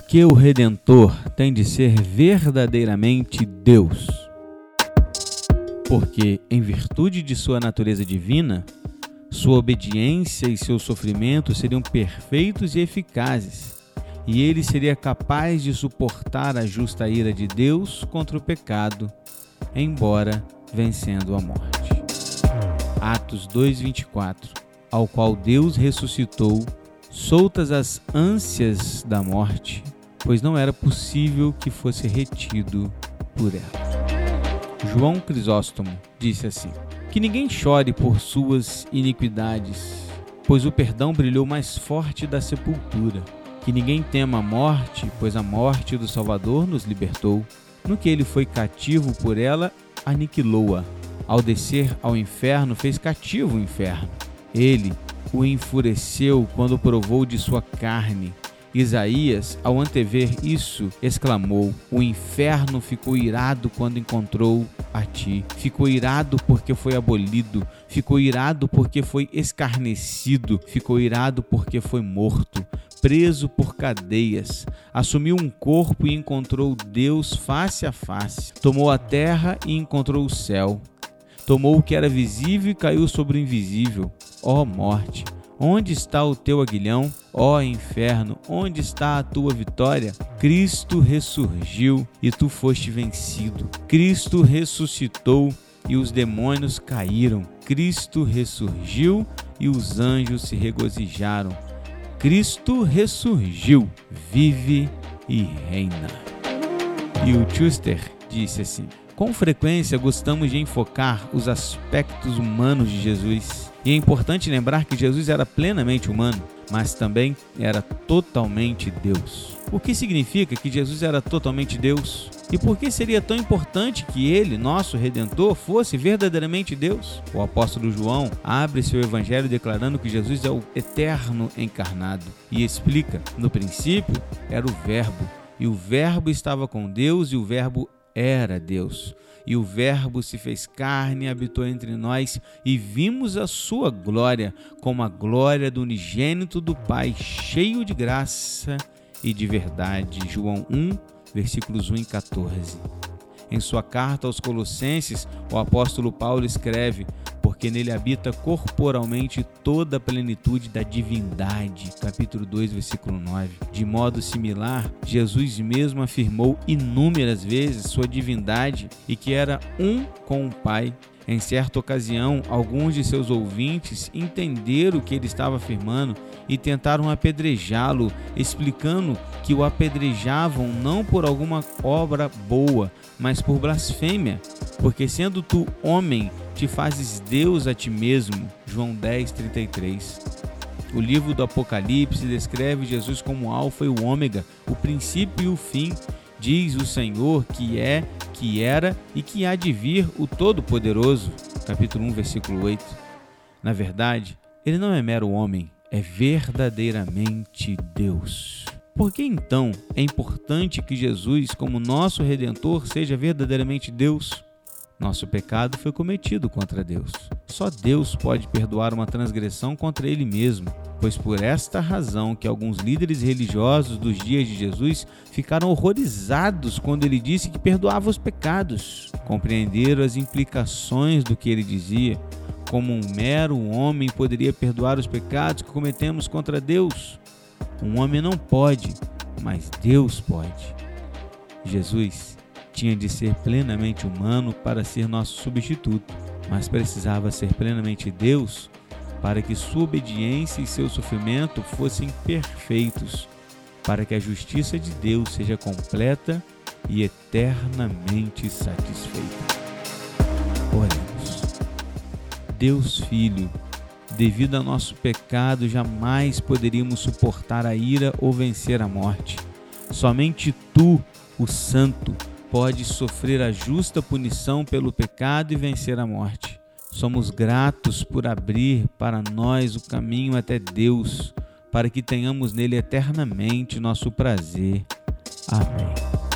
Porque o Redentor tem de ser verdadeiramente Deus. Porque, em virtude de sua natureza divina, sua obediência e seu sofrimento seriam perfeitos e eficazes, e ele seria capaz de suportar a justa ira de Deus contra o pecado, embora vencendo a morte. Atos 2:24, ao qual Deus ressuscitou soltas as ânsias da morte, pois não era possível que fosse retido por ela. João Crisóstomo disse assim: Que ninguém chore por suas iniquidades, pois o perdão brilhou mais forte da sepultura. Que ninguém tema a morte, pois a morte do Salvador nos libertou. No que ele foi cativo por ela, aniquilou-a. Ao descer ao inferno, fez cativo o inferno. Ele, o enfureceu quando provou de sua carne. Isaías, ao antever isso, exclamou: O inferno ficou irado quando encontrou a ti. Ficou irado porque foi abolido. Ficou irado porque foi escarnecido. Ficou irado porque foi morto. Preso por cadeias, assumiu um corpo e encontrou Deus face a face. Tomou a terra e encontrou o céu. Tomou o que era visível e caiu sobre o invisível. Ó morte, onde está o teu aguilhão? Ó inferno, onde está a tua vitória? Cristo ressurgiu e tu foste vencido. Cristo ressuscitou e os demônios caíram. Cristo ressurgiu e os anjos se regozijaram. Cristo ressurgiu, vive e reina. E o Schuster disse assim: com frequência gostamos de enfocar os aspectos humanos de Jesus. E é importante lembrar que Jesus era plenamente humano, mas também era totalmente Deus. O que significa que Jesus era totalmente Deus? E por que seria tão importante que ele, nosso redentor, fosse verdadeiramente Deus? O apóstolo João abre seu evangelho declarando que Jesus é o eterno encarnado e explica: no princípio era o Verbo, e o Verbo estava com Deus e o Verbo era Deus. E o Verbo se fez carne e habitou entre nós, e vimos a sua glória, como a glória do unigênito do Pai, cheio de graça e de verdade. João 1, versículos 1 e 14. Em sua carta aos Colossenses, o apóstolo Paulo escreve: porque nele habita corporalmente toda a plenitude da divindade. Capítulo 2, versículo 9. De modo similar, Jesus mesmo afirmou inúmeras vezes sua divindade e que era um com o Pai. Em certa ocasião, alguns de seus ouvintes entenderam o que ele estava afirmando e tentaram apedrejá-lo, explicando que o apedrejavam não por alguma obra boa, mas por blasfêmia, porque sendo tu homem, te fazes Deus a ti mesmo. João 10, 33. O livro do Apocalipse descreve Jesus como Alfa e o Ômega, o princípio e o fim. Diz o Senhor que é, que era e que há de vir o Todo-Poderoso. Capítulo 1, versículo 8. Na verdade, ele não é mero homem, é verdadeiramente Deus. Por que então é importante que Jesus, como nosso redentor, seja verdadeiramente Deus? Nosso pecado foi cometido contra Deus. Só Deus pode perdoar uma transgressão contra Ele mesmo, pois por esta razão que alguns líderes religiosos dos dias de Jesus ficaram horrorizados quando ele disse que perdoava os pecados. Compreenderam as implicações do que ele dizia, como um mero homem poderia perdoar os pecados que cometemos contra Deus. Um homem não pode, mas Deus pode. Jesus tinha de ser plenamente humano para ser nosso substituto, mas precisava ser plenamente Deus para que sua obediência e seu sofrimento fossem perfeitos, para que a justiça de Deus seja completa e eternamente satisfeita. Oremos. Deus Filho, devido a nosso pecado, jamais poderíamos suportar a ira ou vencer a morte. Somente Tu, o Santo, pode sofrer a justa punição pelo pecado e vencer a morte. Somos gratos por abrir para nós o caminho até Deus, para que tenhamos nele eternamente nosso prazer. Amém.